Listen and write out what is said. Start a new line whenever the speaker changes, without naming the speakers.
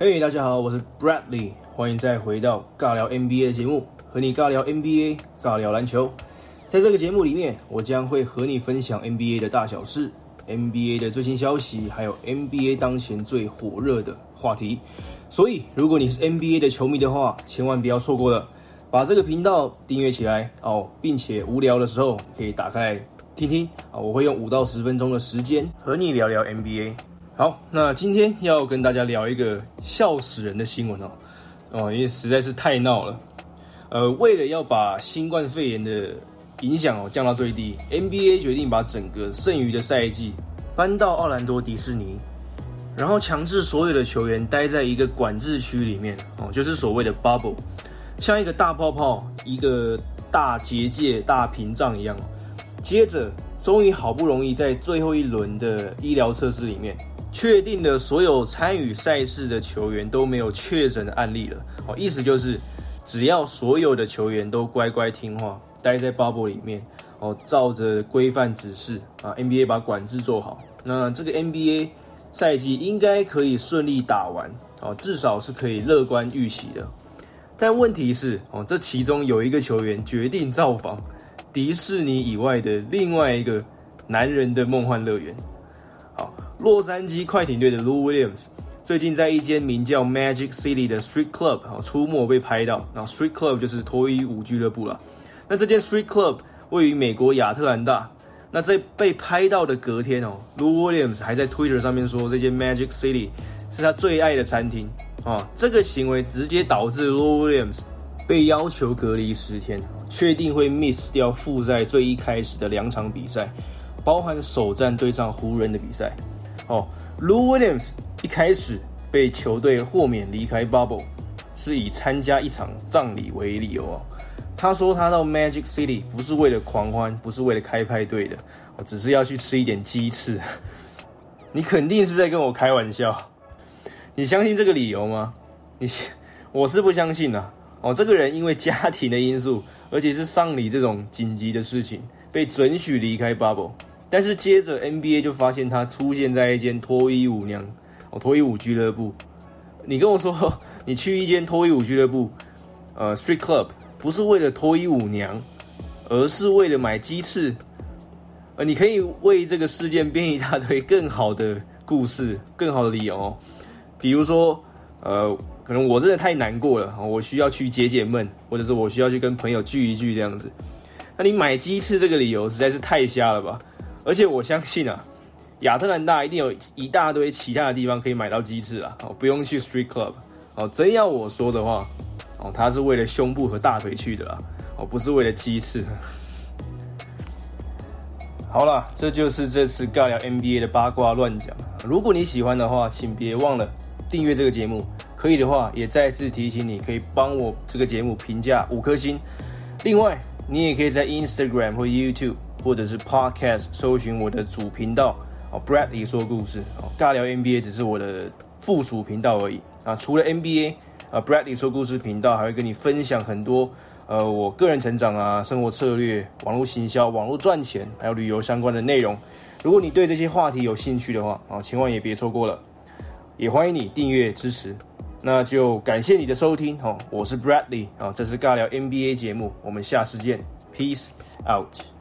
嘿，大家好，我是 Bradley，欢迎再回到尬聊 NBA 的节目，和你尬聊 NBA，尬聊篮球。在这个节目里面，我将会和你分享 NBA 的大小事、NBA 的最新消息，还有 NBA 当前最火热的话题。所以，如果你是 NBA 的球迷的话，千万不要错过了，把这个频道订阅起来哦，并且无聊的时候可以打开听听啊，我会用五到十分钟的时间和你聊聊 NBA。好，那今天要跟大家聊一个笑死人的新闻哦，哦，因为实在是太闹了。呃，为了要把新冠肺炎的影响哦降到最低，NBA 决定把整个剩余的赛季搬到奥兰多迪士尼，然后强制所有的球员待在一个管制区里面哦，就是所谓的 bubble，像一个大泡泡、一个大结界、大屏障一样。接着，终于好不容易在最后一轮的医疗测试里面。确定的所有参与赛事的球员都没有确诊的案例了。哦，意思就是，只要所有的球员都乖乖听话，待在 bubble 里面，哦，照着规范指示啊，NBA 把管制做好，那这个 NBA 赛季应该可以顺利打完，哦，至少是可以乐观预期的。但问题是，哦，这其中有一个球员决定造访迪士尼以外的另外一个男人的梦幻乐园。洛杉矶快艇队的 Lou Williams 最近在一间名叫 Magic City 的 Street Club 啊出没被拍到，然后 Street Club 就是脱衣舞俱乐部了。那这间 Street Club 位于美国亚特兰大。那在被拍到的隔天哦，Lou Williams 还在 Twitter 上面说这间 Magic City 是他最爱的餐厅啊。这个行为直接导致 Lou Williams 被要求隔离十天，确定会 miss 掉复赛最一开始的两场比赛，包含首战对上湖人的比赛。哦，Lou Williams 一开始被球队豁免离开 Bubble，是以参加一场葬礼为理由哦。他说他到 Magic City 不是为了狂欢，不是为了开派对的，我只是要去吃一点鸡翅。你肯定是在跟我开玩笑。你相信这个理由吗？你，我是不相信呐。哦，这个人因为家庭的因素，而且是丧礼这种紧急的事情，被准许离开 Bubble。但是接着 NBA 就发现他出现在一间脱衣舞娘哦脱衣舞俱乐部。你跟我说 你去一间脱衣舞俱乐部，呃，Street Club 不是为了脱衣舞娘，而是为了买鸡翅。呃，你可以为这个事件编一大堆更好的故事、更好的理由，比如说，呃，可能我真的太难过了，我需要去解解闷，或者是我需要去跟朋友聚一聚这样子。那你买鸡翅这个理由实在是太瞎了吧？而且我相信啊，亚特兰大一定有一大堆其他的地方可以买到鸡翅啊，哦，不用去 Street Club，哦，真要我说的话，哦，他是为了胸部和大腿去的啦，哦，不是为了鸡翅。好了，这就是这次尬聊 NBA 的八卦乱讲。如果你喜欢的话，请别忘了订阅这个节目，可以的话也再次提醒你，可以帮我这个节目评价五颗星。另外，你也可以在 Instagram 或 YouTube。或者是 Podcast 搜寻我的主频道哦，Bradley 说故事哦，尬聊 NBA 只是我的附属频道而已啊。除了 NBA 啊，Bradley 说故事频道还会跟你分享很多呃我个人成长啊、生活策略、网络行销、网络赚钱，还有旅游相关的内容。如果你对这些话题有兴趣的话啊，千万也别错过了。也欢迎你订阅支持。那就感谢你的收听哦，我是 Bradley 啊，这是尬聊 NBA 节目，我们下次见，Peace out。